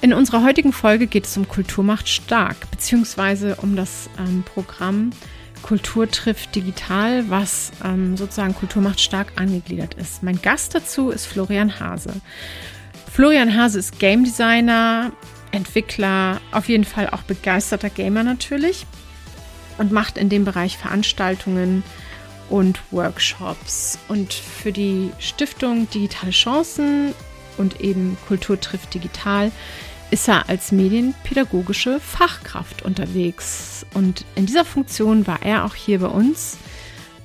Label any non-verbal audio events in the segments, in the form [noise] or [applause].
In unserer heutigen Folge geht es um Kultur macht stark, beziehungsweise um das ähm, Programm Kultur trifft digital, was ähm, sozusagen Kultur macht stark angegliedert ist. Mein Gast dazu ist Florian Hase. Florian Hase ist Game Designer, Entwickler, auf jeden Fall auch begeisterter Gamer natürlich und macht in dem Bereich Veranstaltungen und Workshops. Und für die Stiftung Digitale Chancen und eben Kultur trifft digital ist er als medienpädagogische Fachkraft unterwegs. Und in dieser Funktion war er auch hier bei uns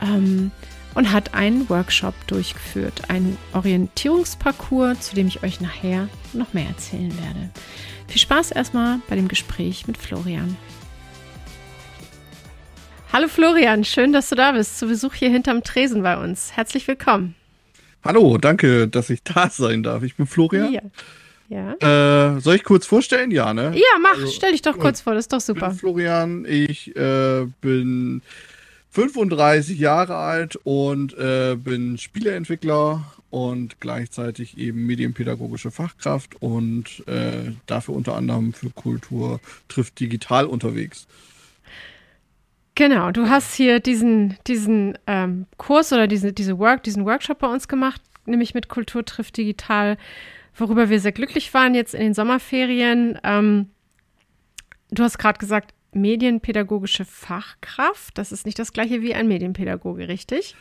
ähm, und hat einen Workshop durchgeführt, einen Orientierungsparcours, zu dem ich euch nachher noch mehr erzählen werde. Viel Spaß erstmal bei dem Gespräch mit Florian. Hallo Florian, schön, dass du da bist. Zu Besuch hier hinterm Tresen bei uns. Herzlich willkommen. Hallo, danke, dass ich da sein darf. Ich bin Florian. Ja. Ja. Äh, soll ich kurz vorstellen? Ja, ne? Ja, mach. Also, Stell dich doch kurz vor, das ist doch super. Ich bin Florian, ich äh, bin 35 Jahre alt und äh, bin Spieleentwickler und gleichzeitig eben medienpädagogische Fachkraft und äh, dafür unter anderem für Kultur trifft digital unterwegs. Genau, du hast hier diesen, diesen ähm, Kurs oder diese, diese Work, diesen Workshop bei uns gemacht, nämlich mit Kultur trifft digital worüber wir sehr glücklich waren jetzt in den Sommerferien. Ähm, du hast gerade gesagt, medienpädagogische Fachkraft. Das ist nicht das gleiche wie ein Medienpädagoge, richtig?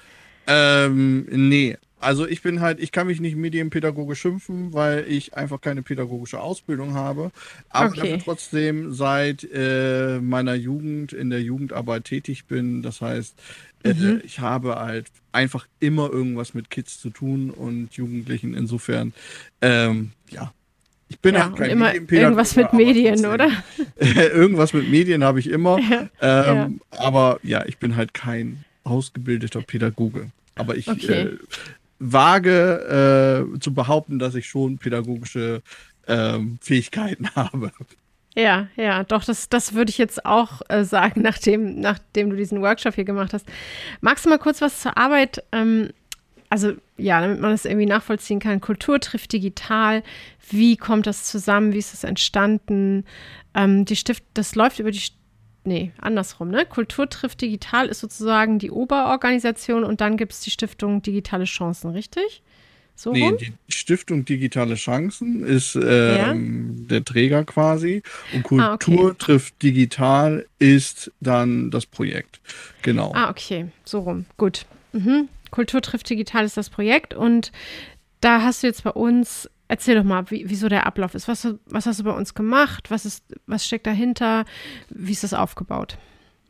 Ähm, nee. Also ich bin halt, ich kann mich nicht Medienpädagoge schimpfen, weil ich einfach keine pädagogische Ausbildung habe. Aber okay. trotzdem seit äh, meiner Jugend in der Jugendarbeit tätig bin. Das heißt, äh, mhm. ich habe halt einfach immer irgendwas mit Kids zu tun und Jugendlichen. Insofern, ähm, ja, ich bin ja, halt kein immer irgendwas mit Medien, oder? [laughs] irgendwas mit Medien habe ich immer. [laughs] Ja, ähm, ja. Aber ja, ich bin halt kein ausgebildeter Pädagoge. Aber ich okay. äh, wage äh, zu behaupten, dass ich schon pädagogische ähm, Fähigkeiten [laughs] habe. Ja, ja, doch, das, das würde ich jetzt auch äh, sagen, [laughs] nachdem, nachdem du diesen Workshop hier gemacht hast. Magst du mal kurz was zur Arbeit? Ähm, also ja, damit man das irgendwie nachvollziehen kann. Kultur trifft digital. Wie kommt das zusammen? Wie ist das entstanden? Ähm, die Stift, das läuft über die nee, andersrum, ne? Kultur trifft digital ist sozusagen die Oberorganisation und dann gibt es die Stiftung Digitale Chancen, richtig? So nee, rum? die Stiftung Digitale Chancen ist ähm, ja? der Träger quasi und Kultur ah, okay. trifft digital ist dann das Projekt. Genau. Ah, okay, so rum. Gut. Mhm. Kultur trifft digital ist das Projekt und da hast du jetzt bei uns Erzähl doch mal, wie, wieso der Ablauf ist. Was, was hast du bei uns gemacht? Was, ist, was steckt dahinter? Wie ist das aufgebaut?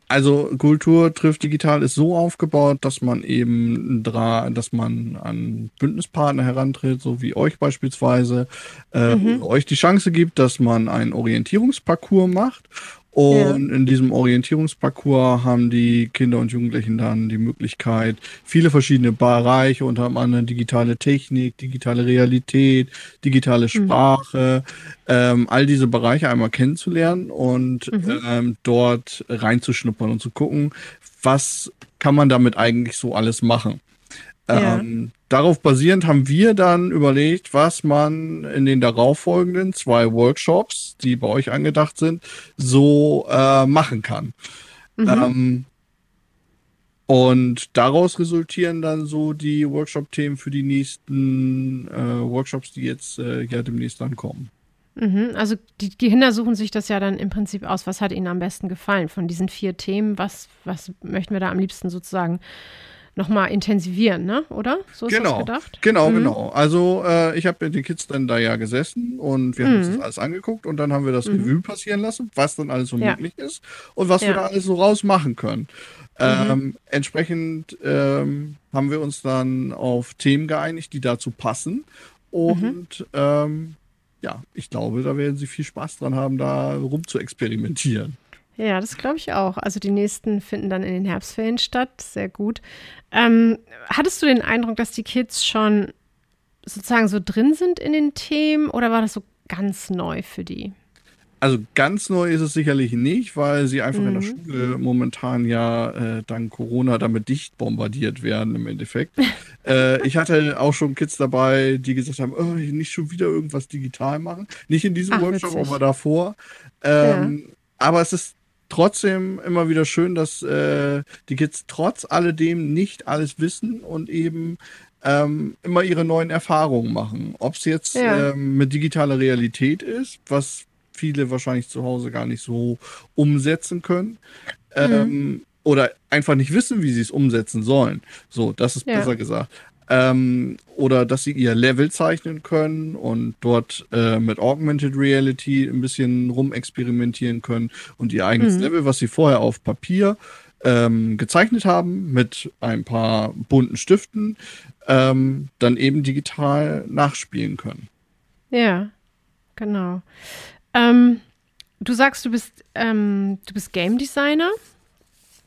Also Kultur trifft digital ist so aufgebaut, dass man eben dass man an Bündnispartner herantritt, so wie euch beispielsweise, äh, mhm. euch die Chance gibt, dass man einen Orientierungsparcours macht und ja. in diesem Orientierungsparcours haben die Kinder und Jugendlichen dann die Möglichkeit, viele verschiedene Bereiche, unter anderem digitale Technik, digitale Realität, digitale mhm. Sprache, mhm. ähm, all diese Bereiche einmal kennenzulernen und mhm. ähm, dort reinzuschnuppern und zu gucken, was kann man damit eigentlich so alles machen. Ja. Ähm, darauf basierend haben wir dann überlegt, was man in den darauffolgenden zwei Workshops, die bei euch angedacht sind, so äh, machen kann. Mhm. Ähm, und daraus resultieren dann so die Workshop-Themen für die nächsten äh, Workshops, die jetzt äh, ja demnächst dann kommen. Mhm, also die, die, Kinder suchen sich das ja dann im Prinzip aus. Was hat ihnen am besten gefallen von diesen vier Themen? Was, was möchten wir da am liebsten sozusagen nochmal intensivieren, ne? oder? So ist genau, das gedacht? Genau, mhm. genau. Also äh, ich habe mit den Kids dann da ja gesessen und wir haben uns mhm. das alles angeguckt und dann haben wir das mhm. Revue passieren lassen, was dann alles so ja. möglich ist und was ja. wir da alles so raus machen können. Mhm. Ähm, entsprechend ähm, haben wir uns dann auf Themen geeinigt, die dazu passen und mhm. ähm, ja, ich glaube, da werden sie viel Spaß dran haben, da rum zu experimentieren. Ja, das glaube ich auch. Also die nächsten finden dann in den Herbstferien statt. Sehr gut. Ähm, hattest du den Eindruck, dass die Kids schon sozusagen so drin sind in den Themen oder war das so ganz neu für die? Also ganz neu ist es sicherlich nicht, weil sie einfach mhm. in der mhm. Schule momentan ja äh, dank Corona damit dicht bombardiert werden im Endeffekt. [laughs] äh, ich hatte auch schon Kids dabei, die gesagt haben, oh, nicht schon wieder irgendwas digital machen. Nicht in diesem Ach, Workshop, witzig. aber davor. Ähm, ja. Aber es ist trotzdem immer wieder schön, dass äh, die Kids trotz alledem nicht alles wissen und eben ähm, immer ihre neuen Erfahrungen machen. Ob es jetzt ja. ähm, mit digitaler Realität ist, was viele wahrscheinlich zu Hause gar nicht so umsetzen können. Ähm, mhm. oder einfach nicht wissen, wie sie es umsetzen sollen. So, das ist ja. besser gesagt. Ähm, oder dass sie ihr Level zeichnen können und dort äh, mit Augmented Reality ein bisschen rumexperimentieren können und ihr eigenes mhm. Level, was sie vorher auf Papier ähm, gezeichnet haben, mit ein paar bunten Stiften, ähm, dann eben digital nachspielen können. Ja, genau. Ähm, du sagst, du bist, ähm, du bist Game Designer.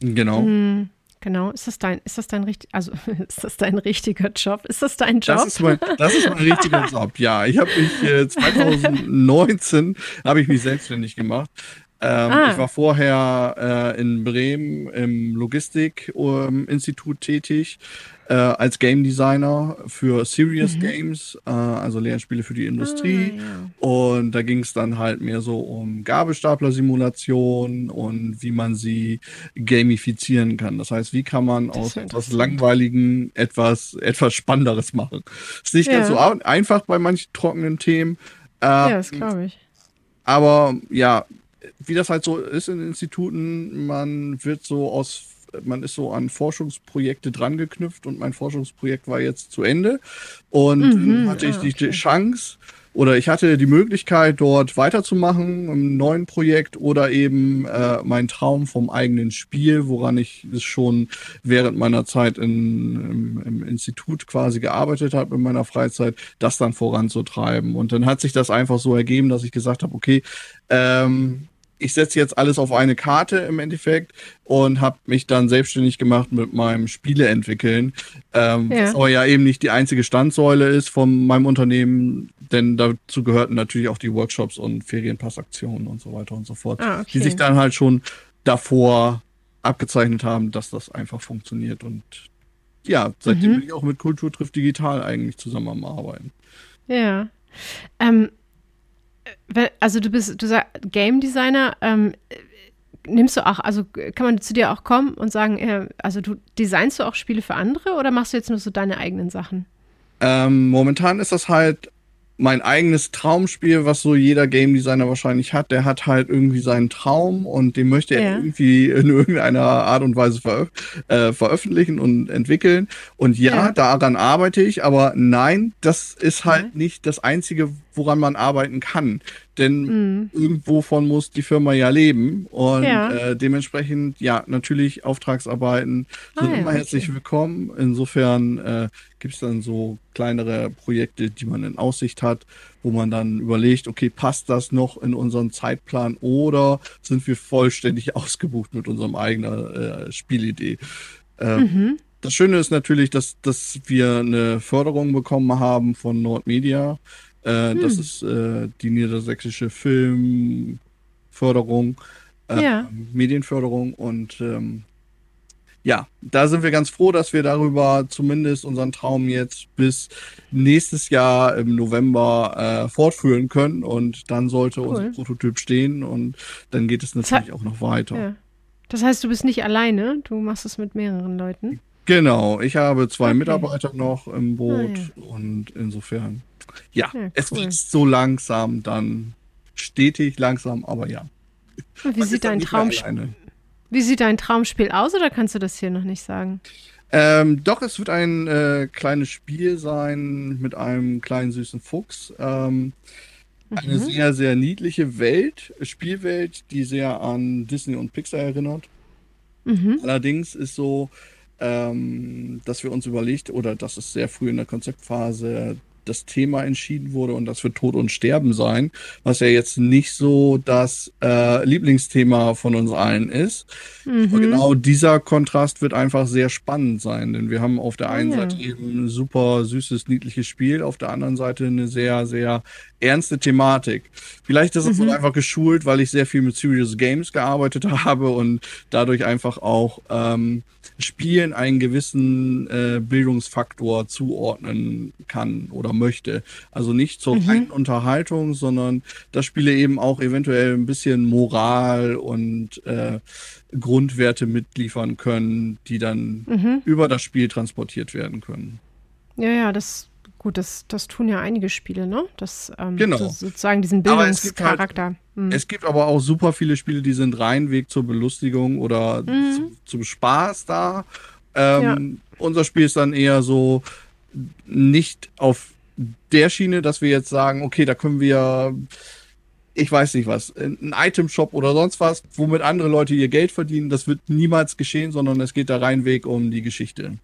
Genau. Mhm, genau. Ist das dein, ist das dein richtig, also [laughs] ist das dein richtiger Job? Ist das dein Job? Das ist mein, das ist mein richtiger [laughs] Job. Ja, ich habe mich äh, 2019 habe ich mich selbstständig gemacht. Ähm, ah. Ich war vorher äh, in Bremen im Logistikinstitut ähm, tätig äh, als Game Designer für Serious mhm. Games, äh, also Lernspiele für die Industrie. Ah, ja. Und da ging es dann halt mehr so um Gabelstapler-Simulation und wie man sie gamifizieren kann. Das heißt, wie kann man das aus etwas Langweiligen etwas, etwas Spannenderes machen. Ist nicht ja. ganz so einfach bei manchen trockenen Themen. ja, das glaube ich. Aber ja, wie das halt so ist in Instituten, man wird so aus man ist so an Forschungsprojekte dran geknüpft und mein Forschungsprojekt war jetzt zu Ende. Und mhm, hatte ich okay. die Chance oder ich hatte die Möglichkeit, dort weiterzumachen im neuen Projekt oder eben äh, mein Traum vom eigenen Spiel, woran ich es schon während meiner Zeit in, im, im Institut quasi gearbeitet habe in meiner Freizeit, das dann voranzutreiben. Und dann hat sich das einfach so ergeben, dass ich gesagt habe, okay, ähm, ich setze jetzt alles auf eine Karte im Endeffekt und habe mich dann selbstständig gemacht mit meinem Spiele entwickeln. Ähm, ja. Was aber ja eben nicht die einzige Standsäule ist von meinem Unternehmen, denn dazu gehörten natürlich auch die Workshops und Ferienpassaktionen und so weiter und so fort, ah, okay. die sich dann halt schon davor abgezeichnet haben, dass das einfach funktioniert. Und ja, seitdem mhm. bin ich auch mit Kultur trifft digital eigentlich zusammen am Arbeiten. Ja. Ähm, also du bist, du sagst Game Designer, ähm, nimmst du auch, also kann man zu dir auch kommen und sagen, äh, also du designst du auch Spiele für andere oder machst du jetzt nur so deine eigenen Sachen? Ähm, momentan ist das halt mein eigenes Traumspiel, was so jeder Game Designer wahrscheinlich hat, der hat halt irgendwie seinen Traum und den möchte er ja. irgendwie [laughs] in irgendeiner Art und Weise veröf äh, veröffentlichen und entwickeln. Und ja, ja, daran arbeite ich, aber nein, das ist halt mhm. nicht das Einzige, woran man arbeiten kann. Denn mhm. irgendwovon muss die Firma ja leben. Und ja. Äh, dementsprechend, ja, natürlich Auftragsarbeiten sind ah, immer okay. herzlich willkommen. Insofern äh, gibt es dann so kleinere Projekte, die man in Aussicht hat, wo man dann überlegt, okay, passt das noch in unseren Zeitplan oder sind wir vollständig [laughs] ausgebucht mit unserem eigenen äh, Spielidee? Ähm, mhm. Das Schöne ist natürlich, dass, dass wir eine Förderung bekommen haben von Nordmedia äh, hm. Das ist äh, die niedersächsische Filmförderung, äh, ja. Medienförderung und ähm, ja, da sind wir ganz froh, dass wir darüber zumindest unseren Traum jetzt bis nächstes Jahr im November äh, fortführen können und dann sollte cool. unser Prototyp stehen und dann geht es natürlich auch noch weiter. Ja. Das heißt, du bist nicht alleine, du machst es mit mehreren Leuten. Genau, ich habe zwei okay. Mitarbeiter noch im Boot ah, ja. und insofern ja, ja cool. es wächst so langsam dann stetig langsam, aber ja. Wie sieht dein Traumspiel? Wie sieht dein Traumspiel aus oder kannst du das hier noch nicht sagen? Ähm, doch, es wird ein äh, kleines Spiel sein mit einem kleinen süßen Fuchs. Ähm, mhm. Eine sehr, sehr niedliche Welt, Spielwelt, die sehr an Disney und Pixar erinnert. Mhm. Allerdings ist so, ähm, dass wir uns überlegt, oder das ist sehr früh in der Konzeptphase, das Thema entschieden wurde und das für Tod und Sterben sein, was ja jetzt nicht so das äh, Lieblingsthema von uns allen ist. Mhm. genau dieser Kontrast wird einfach sehr spannend sein, denn wir haben auf der einen oh, ja. Seite eben ein super süßes, niedliches Spiel, auf der anderen Seite eine sehr, sehr ernste Thematik. Vielleicht ist es mhm. einfach geschult, weil ich sehr viel mit Serious Games gearbeitet [laughs] habe und dadurch einfach auch ähm, Spielen einen gewissen äh, Bildungsfaktor zuordnen kann oder möchte. Also nicht zur mhm. reinen Unterhaltung, sondern dass Spiele eben auch eventuell ein bisschen Moral und äh, Grundwerte mitliefern können, die dann mhm. über das Spiel transportiert werden können. Ja, ja, das Gut, das, das tun ja einige Spiele, ne? Das, ähm, genau. Das sozusagen diesen Bildungscharakter. Halt, mhm. Es gibt aber auch super viele Spiele, die sind rein Weg zur Belustigung oder mhm. zu, zum Spaß da. Ähm, ja. Unser Spiel ist dann eher so nicht auf der Schiene, dass wir jetzt sagen, okay, da können wir ich weiß nicht was, ein Item-Shop oder sonst was, womit andere Leute ihr Geld verdienen. Das wird niemals geschehen, sondern es geht da rein Weg um die Geschichte.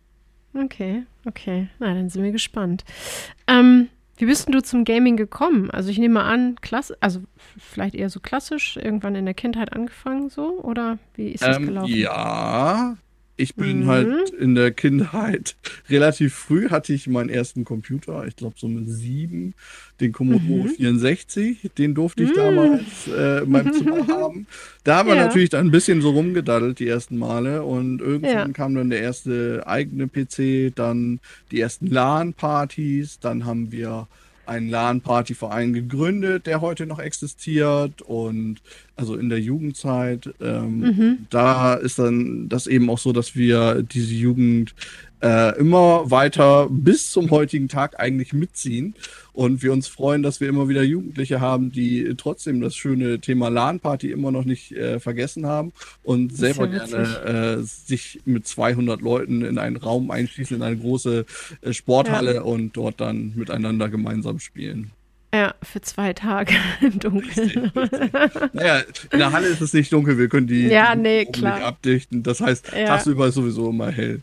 Okay, okay. Na, dann sind wir gespannt. Ähm, wie bist denn du zum Gaming gekommen? Also ich nehme an, klass also vielleicht eher so klassisch, irgendwann in der Kindheit angefangen so? Oder wie ist das ähm, gelaufen? Ja, ich bin mhm. halt in der Kindheit [laughs] relativ früh hatte ich meinen ersten Computer, ich glaube so mit sieben, den Commodore mhm. 64, den durfte ich mhm. damals äh, in meinem Zimmer [laughs] haben. Da haben wir ja. natürlich dann ein bisschen so rumgedaddelt die ersten Male und irgendwann ja. kam dann der erste eigene PC, dann die ersten LAN-Partys, dann haben wir einen LAN-Party-Verein gegründet, der heute noch existiert und also in der Jugendzeit. Ähm, mhm. Da ist dann das eben auch so, dass wir diese Jugend äh, immer weiter bis zum heutigen Tag eigentlich mitziehen und wir uns freuen, dass wir immer wieder Jugendliche haben, die trotzdem das schöne Thema LAN-Party immer noch nicht äh, vergessen haben und selber ja gerne äh, sich mit 200 Leuten in einen Raum einschließen, in eine große äh, Sporthalle ja. und dort dann miteinander gemeinsam spielen. Ja, für zwei Tage [laughs] im Dunkeln. naja, in der Halle ist es nicht dunkel, wir können die, ja, nee, klar. abdichten. Das heißt, ja. tagsüber ist sowieso immer hell.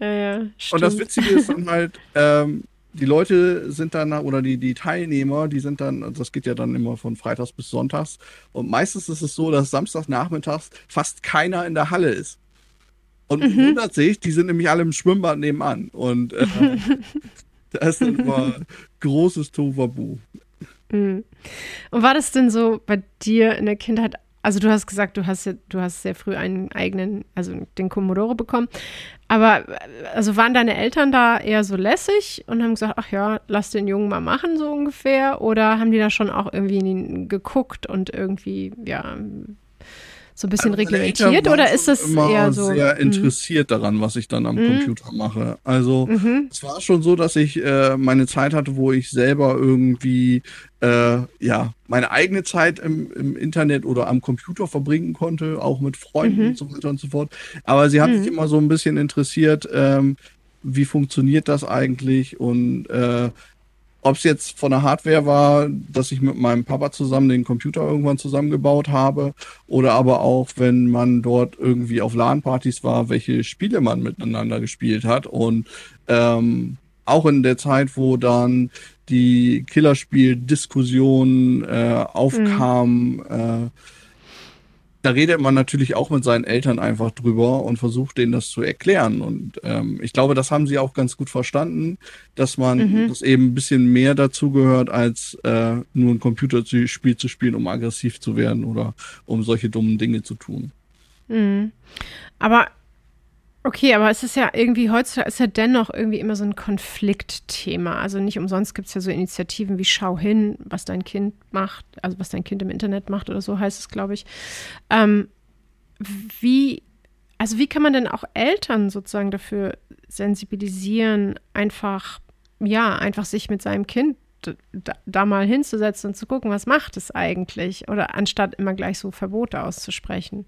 Ja, ja, Und das Witzige ist dann halt, ähm, die Leute sind dann, oder die, die Teilnehmer, die sind dann, das geht ja dann immer von Freitags bis Sonntags. Und meistens ist es so, dass Samstagnachmittags fast keiner in der Halle ist. Und mhm. wundert sich, die sind nämlich alle im Schwimmbad nebenan. Und äh, [laughs] da ist dann immer großes Tovabu. Mhm. Und war das denn so bei dir in der Kindheit also du hast gesagt, du hast, du hast sehr früh einen eigenen, also den Commodore bekommen. Aber also waren deine Eltern da eher so lässig und haben gesagt, ach ja, lass den Jungen mal machen, so ungefähr? Oder haben die da schon auch irgendwie geguckt und irgendwie, ja, so ein bisschen also reglementiert oder ist das immer eher so? sehr mhm. interessiert daran, was ich dann am mhm. Computer mache. Also mhm. es war schon so, dass ich äh, meine Zeit hatte, wo ich selber irgendwie äh, ja meine eigene Zeit im, im, Internet oder am Computer verbringen konnte, auch mit Freunden mhm. und so weiter und so fort. Aber sie hat sich mhm. immer so ein bisschen interessiert, ähm, wie funktioniert das eigentlich und äh, ob es jetzt von der Hardware war, dass ich mit meinem Papa zusammen den Computer irgendwann zusammengebaut habe, oder aber auch, wenn man dort irgendwie auf LAN-Partys war, welche Spiele man miteinander gespielt hat. Und ähm, auch in der Zeit, wo dann die Killerspiel-Diskussion äh, aufkam, mhm. äh, da redet man natürlich auch mit seinen Eltern einfach drüber und versucht denen das zu erklären. Und ähm, ich glaube, das haben sie auch ganz gut verstanden, dass man mhm. das eben ein bisschen mehr dazu gehört, als äh, nur ein Computerspiel zu spielen, um aggressiv zu werden oder um solche dummen Dinge zu tun. Mhm. Aber Okay, aber es ist ja irgendwie heutzutage ist ja dennoch irgendwie immer so ein Konfliktthema. Also nicht umsonst gibt es ja so Initiativen wie Schau hin, was dein Kind macht, also was dein Kind im Internet macht oder so heißt es, glaube ich. Ähm, wie, also wie kann man denn auch Eltern sozusagen dafür sensibilisieren, einfach, ja, einfach sich mit seinem Kind da, da, mal hinzusetzen und zu gucken, was macht es eigentlich? Oder anstatt immer gleich so Verbote auszusprechen.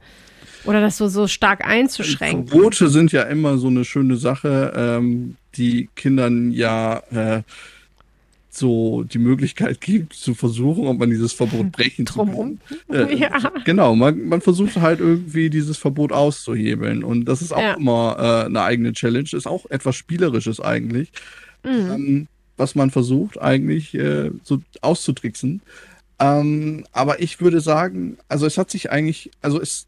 Oder das so, so stark einzuschränken. Verbote sind ja immer so eine schöne Sache, ähm, die Kindern ja äh, so die Möglichkeit gibt, zu versuchen, ob man dieses Verbot brechen Drumrum. kann. Äh, ja. Genau, man, man versucht halt irgendwie dieses Verbot auszuhebeln. Und das ist auch ja. immer äh, eine eigene Challenge, ist auch etwas Spielerisches eigentlich. Mhm. Ähm, was man versucht, eigentlich äh, so auszutricksen. Ähm, aber ich würde sagen, also es hat sich eigentlich, also es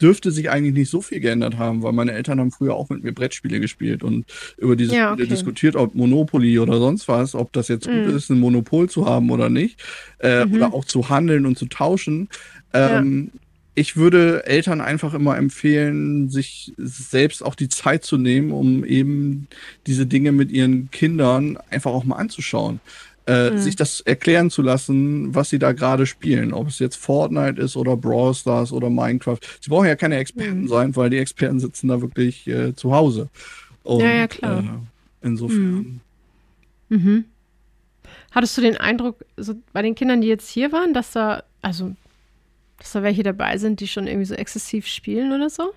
dürfte sich eigentlich nicht so viel geändert haben, weil meine Eltern haben früher auch mit mir Brettspiele gespielt und über diese ja, okay. Spiele diskutiert, ob Monopoly oder sonst was, ob das jetzt mhm. gut ist, ein Monopol zu haben oder nicht, äh, mhm. oder auch zu handeln und zu tauschen. Ähm, ja. Ich würde Eltern einfach immer empfehlen, sich selbst auch die Zeit zu nehmen, um eben diese Dinge mit ihren Kindern einfach auch mal anzuschauen äh, mhm. sich das erklären zu lassen, was sie da gerade spielen. Ob es jetzt Fortnite ist oder Brawl Stars oder Minecraft. Sie brauchen ja keine Experten mhm. sein, weil die Experten sitzen da wirklich äh, zu Hause. Und, ja, ja, klar. Äh, insofern. Mhm. mhm. Hattest du den Eindruck, so bei den Kindern, die jetzt hier waren, dass da, also, dass da welche dabei sind, die schon irgendwie so exzessiv spielen oder so?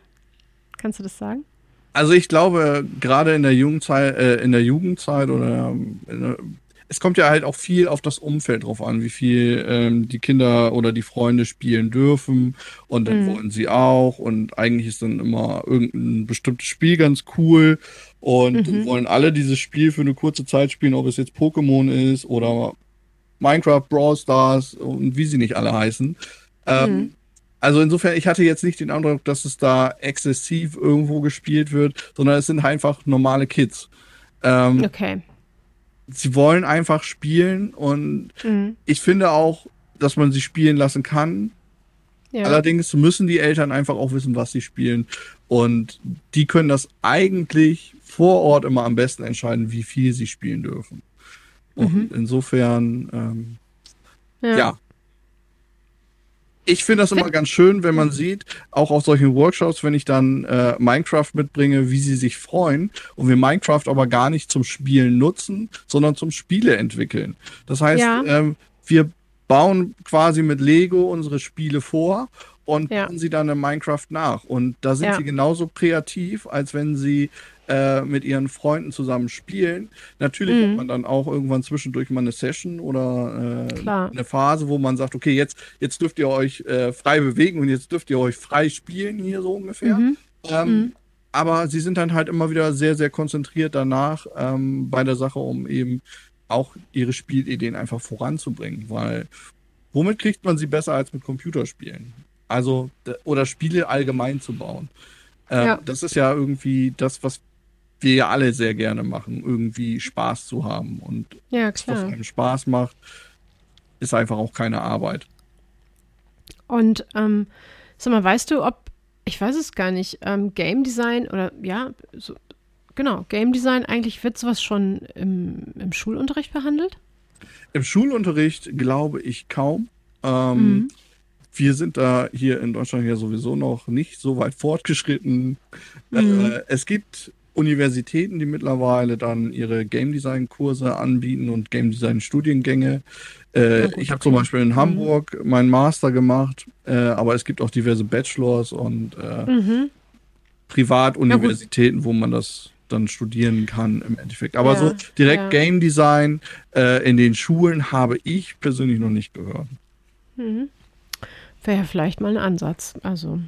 Kannst du das sagen? Also ich glaube, gerade in der Jugendzeit, äh, in der Jugendzeit oder ähm, es kommt ja halt auch viel auf das Umfeld drauf an, wie viel ähm, die Kinder oder die Freunde spielen dürfen und dann mhm. wollen sie auch und eigentlich ist dann immer irgendein bestimmtes Spiel ganz cool und mhm. wollen alle dieses Spiel für eine kurze Zeit spielen, ob es jetzt Pokémon ist oder Minecraft, Brawl Stars und wie sie nicht alle heißen. Ähm, mhm. Also insofern, ich hatte jetzt nicht den Eindruck, dass es da exzessiv irgendwo gespielt wird, sondern es sind einfach normale Kids. Ähm, okay sie wollen einfach spielen und mhm. ich finde auch, dass man sie spielen lassen kann. Ja. Allerdings müssen die Eltern einfach auch wissen, was sie spielen. Und die können das eigentlich vor Ort immer am besten entscheiden, wie viel sie spielen dürfen. Und mhm. insofern, ähm, ja. ja ich finde das immer ganz schön, wenn man sieht, auch auf solchen Workshops, wenn ich dann äh, Minecraft mitbringe, wie sie sich freuen und wir Minecraft aber gar nicht zum Spielen nutzen, sondern zum Spiele entwickeln. Das heißt, ja. ähm, wir bauen quasi mit Lego unsere Spiele vor und ja. bauen sie dann in Minecraft nach. Und da sind ja. sie genauso kreativ, als wenn sie äh, mit ihren Freunden zusammen spielen. Natürlich mhm. hat man dann auch irgendwann zwischendurch mal eine Session oder äh, eine Phase, wo man sagt, okay, jetzt, jetzt dürft ihr euch äh, frei bewegen und jetzt dürft ihr euch frei spielen, hier so ungefähr. Mhm. Ähm, mhm. Aber sie sind dann halt immer wieder sehr, sehr konzentriert danach ähm, bei der Sache, um eben auch ihre Spielideen einfach voranzubringen, weil womit kriegt man sie besser als mit Computerspielen? Also, oder Spiele allgemein zu bauen. Äh, ja. Das ist ja irgendwie das, was wir ja alle sehr gerne machen, irgendwie Spaß zu haben. Und ja, klar. was einem Spaß macht, ist einfach auch keine Arbeit. Und ähm, sag mal, weißt du, ob, ich weiß es gar nicht, ähm, Game Design oder ja, so, genau, Game Design, eigentlich wird sowas schon im, im Schulunterricht behandelt? Im Schulunterricht glaube ich kaum. Ähm, mhm. Wir sind da hier in Deutschland ja sowieso noch nicht so weit fortgeschritten. Mhm. Äh, es gibt Universitäten, die mittlerweile dann ihre Game Design Kurse anbieten und Game Design Studiengänge. Äh, ich habe zum Beispiel in mhm. Hamburg meinen Master gemacht, äh, aber es gibt auch diverse Bachelors und äh, mhm. Privatuniversitäten, wo man das dann studieren kann im Endeffekt. Aber ja, so direkt ja. Game Design äh, in den Schulen habe ich persönlich noch nicht gehört. Mhm. Wäre ja vielleicht mal ein Ansatz. Also.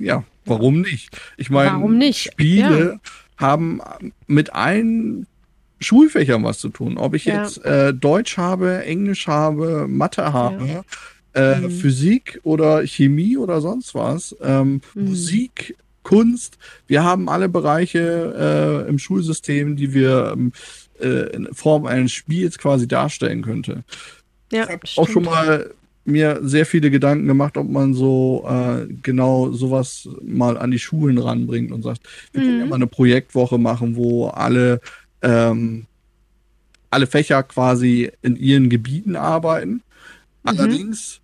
Ja, warum nicht? Ich meine, Spiele ja haben mit allen Schulfächern was zu tun. Ob ich ja. jetzt äh, Deutsch habe, Englisch habe, Mathe habe, ja. äh, mhm. Physik oder Chemie oder sonst was, ähm, mhm. Musik, Kunst. Wir haben alle Bereiche äh, im Schulsystem, die wir ähm, äh, in Form eines Spiels quasi darstellen könnte. Ja, ich habe auch schon mal mir sehr viele Gedanken gemacht, ob man so äh, genau sowas mal an die Schulen ranbringt und sagt, wir mhm. können ja mhm. mal eine Projektwoche machen, wo alle ähm, alle Fächer quasi in ihren Gebieten arbeiten. Mhm. Allerdings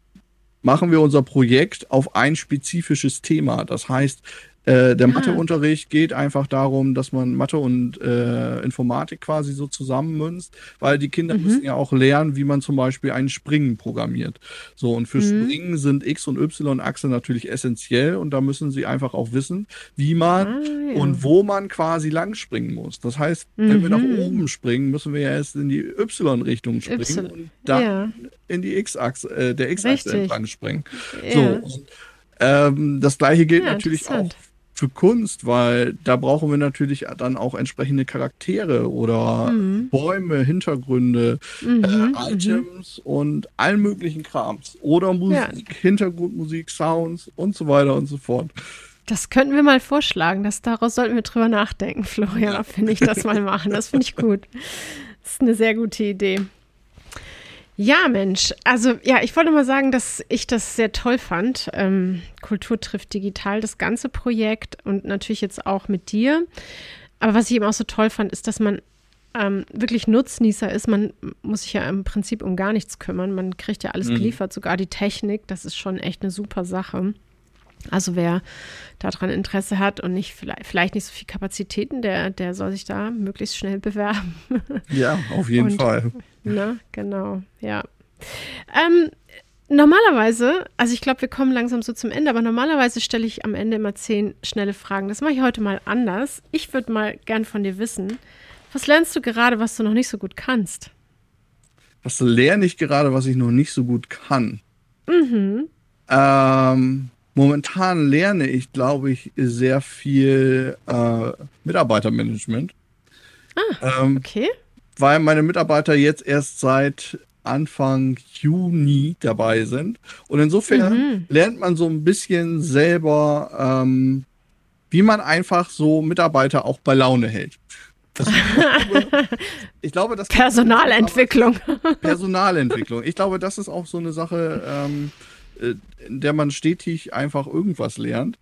machen wir unser Projekt auf ein spezifisches Thema. Das heißt, äh, der ah. Matheunterricht geht einfach darum, dass man Mathe und äh, Informatik quasi so zusammenmünzt, weil die Kinder mhm. müssen ja auch lernen, wie man zum Beispiel einen Springen programmiert. So, und für mhm. Springen sind X- und Y-Achse natürlich essentiell und da müssen sie einfach auch wissen, wie man ah, ja. und wo man quasi lang springen muss. Das heißt, mhm. wenn wir nach mhm. oben springen, müssen wir ja erst in die Y-Richtung springen y. und dann ja. in die X-Achse, äh, der X-Achse entlang springen. Ja. So, und, ähm, das gleiche gilt natürlich auch für Kunst, weil da brauchen wir natürlich dann auch entsprechende Charaktere oder mhm. Bäume, Hintergründe, mhm, äh, mhm. Items mhm. und allen möglichen Krams. Oder Musik, ja. Hintergrundmusik, Sounds und so weiter und so fort. Das könnten wir mal vorschlagen. dass daraus sollten wir drüber nachdenken, Florian, ja. finde ich das mal machen. Das finde ich gut. Das ist eine sehr gute Idee. Ja, Mensch. Also ja, ich wollte mal sagen, dass ich das sehr toll fand. Ähm, Kultur trifft digital, das ganze Projekt und natürlich jetzt auch mit dir. Aber was ich eben auch so toll fand, ist, dass man ähm, wirklich Nutznießer ist. Man muss sich ja im Prinzip um gar nichts kümmern. Man kriegt ja alles mhm. geliefert, sogar die Technik. Das ist schon echt eine super Sache. Also wer daran Interesse hat und nicht vielleicht, vielleicht nicht so viel Kapazitäten, der, der soll sich da möglichst schnell [laughs] bewerben. Ja, auf jeden und, Fall. Ne, genau, ja. Ähm, normalerweise, also ich glaube, wir kommen langsam so zum Ende, aber normalerweise stelle ich am Ende immer zehn schnelle Fragen. Das mache ich heute mal anders. Ich würde mal gern von dir wissen, was lernst du gerade, was du noch nicht so gut kannst? Was lerne ich gerade, was ich noch nicht so gut kann? Mhm. Ähm, momentan lerne ich, glaube ich, sehr viel äh, Mitarbeitermanagement. Ah, ähm, okay. Weil meine Mitarbeiter jetzt erst seit Anfang Juni dabei sind. Und insofern mhm. lernt man so ein bisschen selber, ähm, wie man einfach so Mitarbeiter auch bei Laune hält. Das, [laughs] ich glaube, das Personalentwicklung. [laughs] Personalentwicklung. Ich glaube, das ist auch so eine Sache, ähm, äh, in der man stetig einfach irgendwas lernt.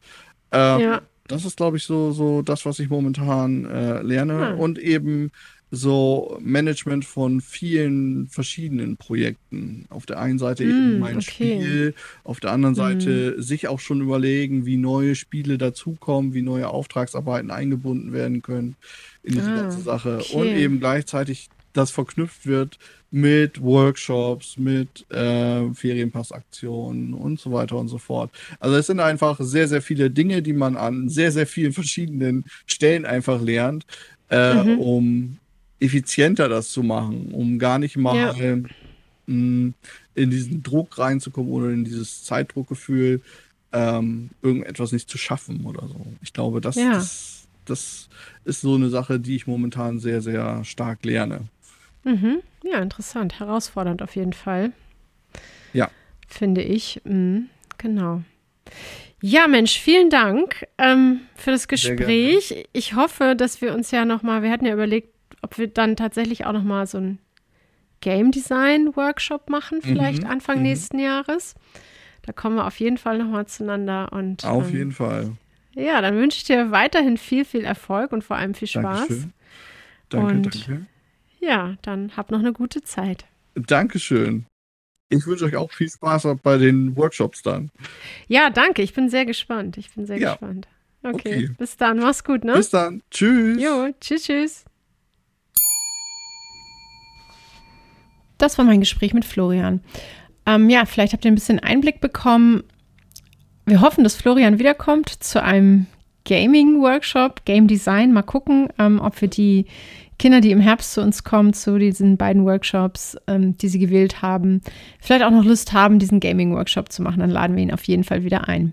Ähm, ja. Das ist, glaube ich, so, so das, was ich momentan äh, lerne. Hm. Und eben so Management von vielen verschiedenen Projekten. Auf der einen Seite mm, eben mein okay. Spiel, auf der anderen Seite mm. sich auch schon überlegen, wie neue Spiele dazukommen, wie neue Auftragsarbeiten eingebunden werden können in diese ah, ganze Sache. Okay. Und eben gleichzeitig das verknüpft wird mit Workshops, mit äh, Ferienpassaktionen und so weiter und so fort. Also es sind einfach sehr, sehr viele Dinge, die man an sehr, sehr vielen verschiedenen Stellen einfach lernt, äh, mhm. um effizienter das zu machen, um gar nicht mal ja. mh, mm, in diesen Druck reinzukommen oder in dieses Zeitdruckgefühl, ähm, irgendetwas nicht zu schaffen oder so. Ich glaube, das, ja. das, das ist so eine Sache, die ich momentan sehr, sehr stark lerne. Mhm. Ja, interessant. Herausfordernd auf jeden Fall. Ja. Finde ich. Mhm. Genau. Ja, Mensch, vielen Dank ähm, für das Gespräch. Ich hoffe, dass wir uns ja noch mal, wir hatten ja überlegt, ob wir dann tatsächlich auch noch mal so ein Game Design Workshop machen, vielleicht mhm, Anfang mhm. nächsten Jahres. Da kommen wir auf jeden Fall noch mal zueinander und auf ähm, jeden Fall. Ja, dann wünsche ich dir weiterhin viel, viel Erfolg und vor allem viel Spaß. Dankeschön. Danke, und danke. Ja, dann habt noch eine gute Zeit. Dankeschön. Ich wünsche euch auch viel Spaß bei den Workshops dann. Ja, danke. Ich bin sehr gespannt. Ich bin sehr ja. gespannt. Okay. okay. Bis dann. Mach's gut, ne? Bis dann. Tschüss. Jo, tschüss, tschüss. Das war mein Gespräch mit Florian. Ähm, ja, vielleicht habt ihr ein bisschen Einblick bekommen. Wir hoffen, dass Florian wiederkommt zu einem Gaming-Workshop, Game Design. Mal gucken, ähm, ob wir die Kinder, die im Herbst zu uns kommen, zu diesen beiden Workshops, ähm, die sie gewählt haben, vielleicht auch noch Lust haben, diesen Gaming-Workshop zu machen, dann laden wir ihn auf jeden Fall wieder ein.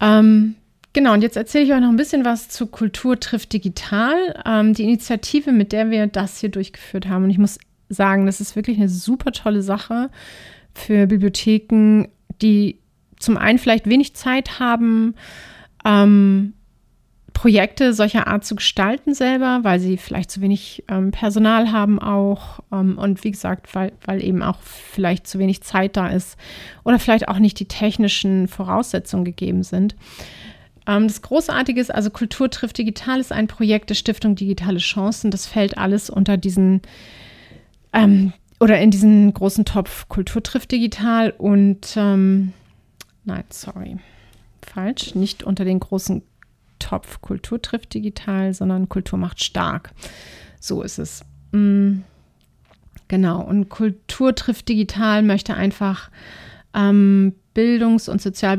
Ähm, genau, und jetzt erzähle ich euch noch ein bisschen was zu Kultur trifft digital, ähm, die Initiative, mit der wir das hier durchgeführt haben. Und ich muss sagen, das ist wirklich eine super tolle Sache für Bibliotheken, die zum einen vielleicht wenig Zeit haben, ähm, Projekte solcher Art zu gestalten selber, weil sie vielleicht zu wenig ähm, Personal haben auch ähm, und wie gesagt, weil, weil eben auch vielleicht zu wenig Zeit da ist oder vielleicht auch nicht die technischen Voraussetzungen gegeben sind. Ähm, das Großartige ist, also Kultur trifft digital ist ein Projekt der Stiftung Digitale Chancen. Das fällt alles unter diesen ähm, oder in diesen großen Topf Kultur trifft digital und ähm, nein, sorry, falsch, nicht unter den großen Topf Kultur trifft digital, sondern Kultur macht stark. So ist es. Mm, genau. Und Kultur trifft digital möchte einfach ähm, bildungs- und sozial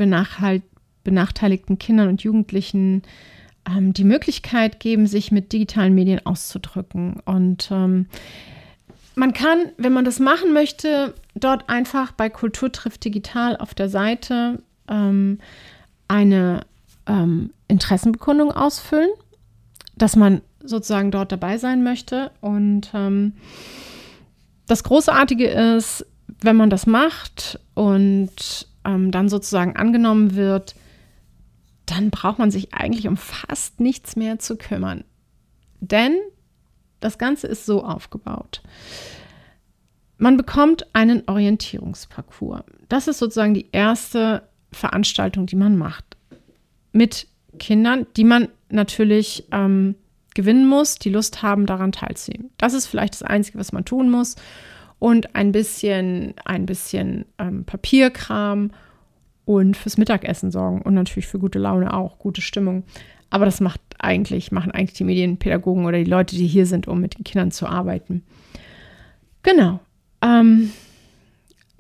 benachteiligten Kindern und Jugendlichen ähm, die Möglichkeit geben, sich mit digitalen Medien auszudrücken. Und ähm, man kann, wenn man das machen möchte, dort einfach bei Kultur trifft digital auf der Seite ähm, eine ähm, Interessenbekundung ausfüllen, dass man sozusagen dort dabei sein möchte. Und ähm, das Großartige ist, wenn man das macht und ähm, dann sozusagen angenommen wird, dann braucht man sich eigentlich um fast nichts mehr zu kümmern. Denn das Ganze ist so aufgebaut. Man bekommt einen Orientierungsparcours. Das ist sozusagen die erste Veranstaltung, die man macht. Mit Kindern, die man natürlich ähm, gewinnen muss, die Lust haben, daran teilzunehmen. Das ist vielleicht das Einzige, was man tun muss. Und ein bisschen, ein bisschen ähm, Papierkram und fürs Mittagessen sorgen und natürlich für gute Laune auch, gute Stimmung. Aber das macht eigentlich, machen eigentlich die Medienpädagogen oder die Leute, die hier sind, um mit den Kindern zu arbeiten. Genau. Ähm,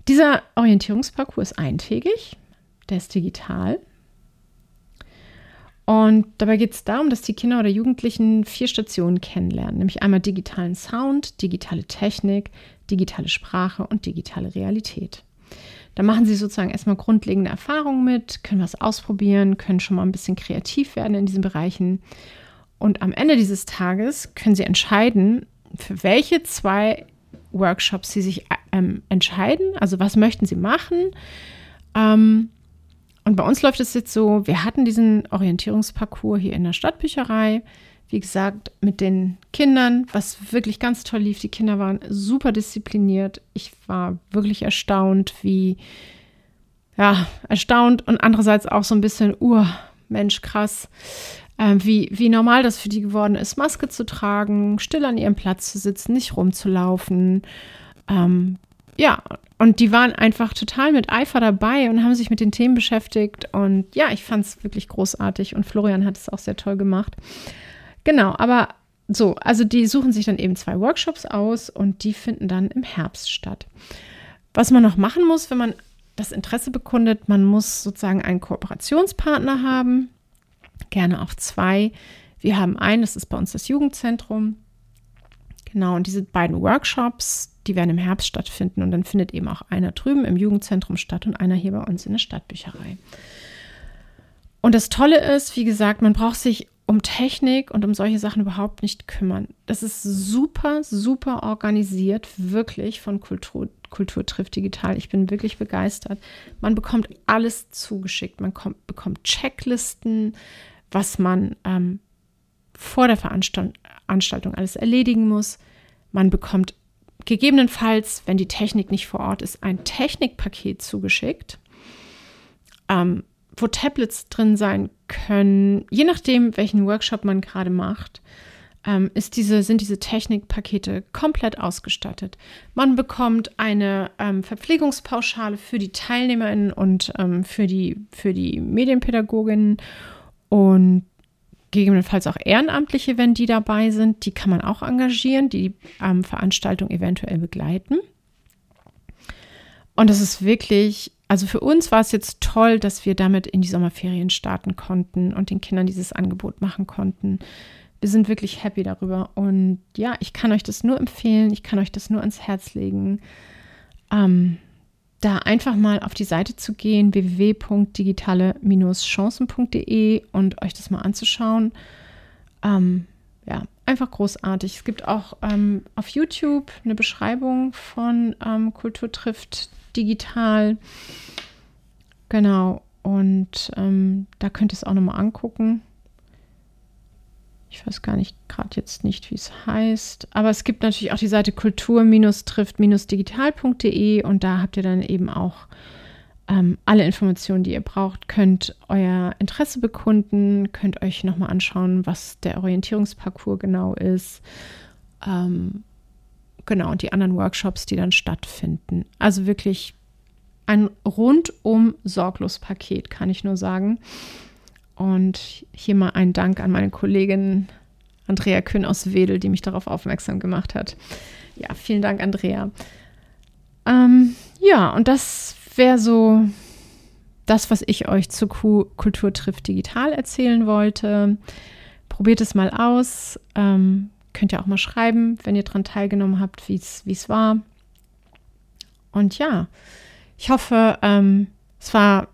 dieser Orientierungsparcours ist eintägig, der ist digital. Und dabei geht es darum, dass die Kinder oder Jugendlichen vier Stationen kennenlernen, nämlich einmal digitalen Sound, digitale Technik, digitale Sprache und digitale Realität. Da machen sie sozusagen erstmal grundlegende Erfahrungen mit, können was ausprobieren, können schon mal ein bisschen kreativ werden in diesen Bereichen. Und am Ende dieses Tages können sie entscheiden, für welche zwei Workshops sie sich ähm, entscheiden. Also was möchten sie machen? Ähm, und bei uns läuft es jetzt so, wir hatten diesen Orientierungsparcours hier in der Stadtbücherei wie gesagt, mit den Kindern, was wirklich ganz toll lief. Die Kinder waren super diszipliniert. Ich war wirklich erstaunt, wie, ja, erstaunt und andererseits auch so ein bisschen, uh, Mensch, krass, äh, wie, wie normal das für die geworden ist, Maske zu tragen, still an ihrem Platz zu sitzen, nicht rumzulaufen. Ähm, ja, und die waren einfach total mit Eifer dabei und haben sich mit den Themen beschäftigt. Und ja, ich fand es wirklich großartig und Florian hat es auch sehr toll gemacht. Genau, aber so, also die suchen sich dann eben zwei Workshops aus und die finden dann im Herbst statt. Was man noch machen muss, wenn man das Interesse bekundet, man muss sozusagen einen Kooperationspartner haben, gerne auch zwei. Wir haben einen, das ist bei uns das Jugendzentrum. Genau, und diese beiden Workshops, die werden im Herbst stattfinden und dann findet eben auch einer drüben im Jugendzentrum statt und einer hier bei uns in der Stadtbücherei. Und das Tolle ist, wie gesagt, man braucht sich um Technik und um solche Sachen überhaupt nicht kümmern. Das ist super, super organisiert, wirklich von Kultur, Kultur trifft digital. Ich bin wirklich begeistert. Man bekommt alles zugeschickt. Man kommt, bekommt Checklisten, was man ähm, vor der Veranstaltung alles erledigen muss. Man bekommt gegebenenfalls, wenn die Technik nicht vor Ort ist, ein Technikpaket zugeschickt. Ähm, wo Tablets drin sein können, je nachdem, welchen Workshop man gerade macht, ähm, ist diese, sind diese Technikpakete komplett ausgestattet. Man bekommt eine ähm, Verpflegungspauschale für die TeilnehmerInnen und ähm, für, die, für die Medienpädagoginnen und gegebenenfalls auch Ehrenamtliche, wenn die dabei sind. Die kann man auch engagieren, die die ähm, Veranstaltung eventuell begleiten. Und das ist wirklich also für uns war es jetzt toll, dass wir damit in die Sommerferien starten konnten und den Kindern dieses Angebot machen konnten. Wir sind wirklich happy darüber. Und ja, ich kann euch das nur empfehlen, ich kann euch das nur ans Herz legen, ähm, da einfach mal auf die Seite zu gehen, www.digitale-chancen.de und euch das mal anzuschauen. Ähm, ja, einfach großartig. Es gibt auch ähm, auf YouTube eine Beschreibung von ähm, Kultur trifft digital. Genau. Und ähm, da könnt ihr es auch nochmal angucken. Ich weiß gar nicht, gerade jetzt nicht, wie es heißt. Aber es gibt natürlich auch die Seite kultur-trifft-digital.de und da habt ihr dann eben auch ähm, alle Informationen, die ihr braucht. Könnt euer Interesse bekunden, könnt euch nochmal anschauen, was der Orientierungsparcours genau ist. Ähm, Genau, und die anderen Workshops, die dann stattfinden. Also wirklich ein rundum sorglos Paket, kann ich nur sagen. Und hier mal ein Dank an meine Kollegin Andrea Kühn aus Wedel, die mich darauf aufmerksam gemacht hat. Ja, vielen Dank, Andrea. Ähm, ja, und das wäre so das, was ich euch zu Kultur trifft digital erzählen wollte. Probiert es mal aus. Ähm, Könnt ihr auch mal schreiben, wenn ihr daran teilgenommen habt, wie es war. Und ja, ich hoffe, ähm, es war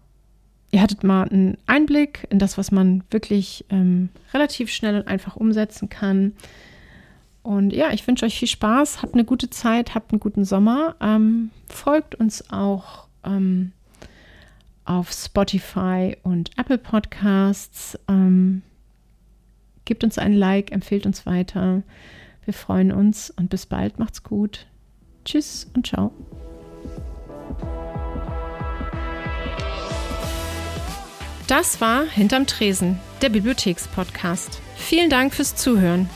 ihr hattet mal einen Einblick in das, was man wirklich ähm, relativ schnell und einfach umsetzen kann. Und ja, ich wünsche euch viel Spaß, habt eine gute Zeit, habt einen guten Sommer. Ähm, folgt uns auch ähm, auf Spotify und Apple Podcasts. Ähm, gebt uns ein Like, empfehlt uns weiter. Wir freuen uns und bis bald. Macht's gut. Tschüss und ciao. Das war Hinterm Tresen, der Bibliothekspodcast. Vielen Dank fürs Zuhören.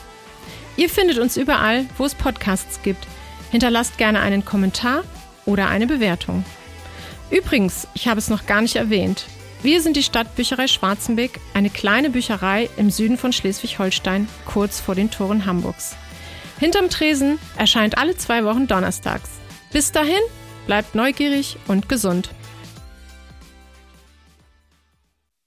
Ihr findet uns überall, wo es Podcasts gibt. Hinterlasst gerne einen Kommentar oder eine Bewertung. Übrigens, ich habe es noch gar nicht erwähnt. Wir sind die Stadtbücherei Schwarzenbeck, eine kleine Bücherei im Süden von Schleswig-Holstein, kurz vor den Toren Hamburgs. Hinterm Tresen erscheint alle zwei Wochen donnerstags. Bis dahin, bleibt neugierig und gesund.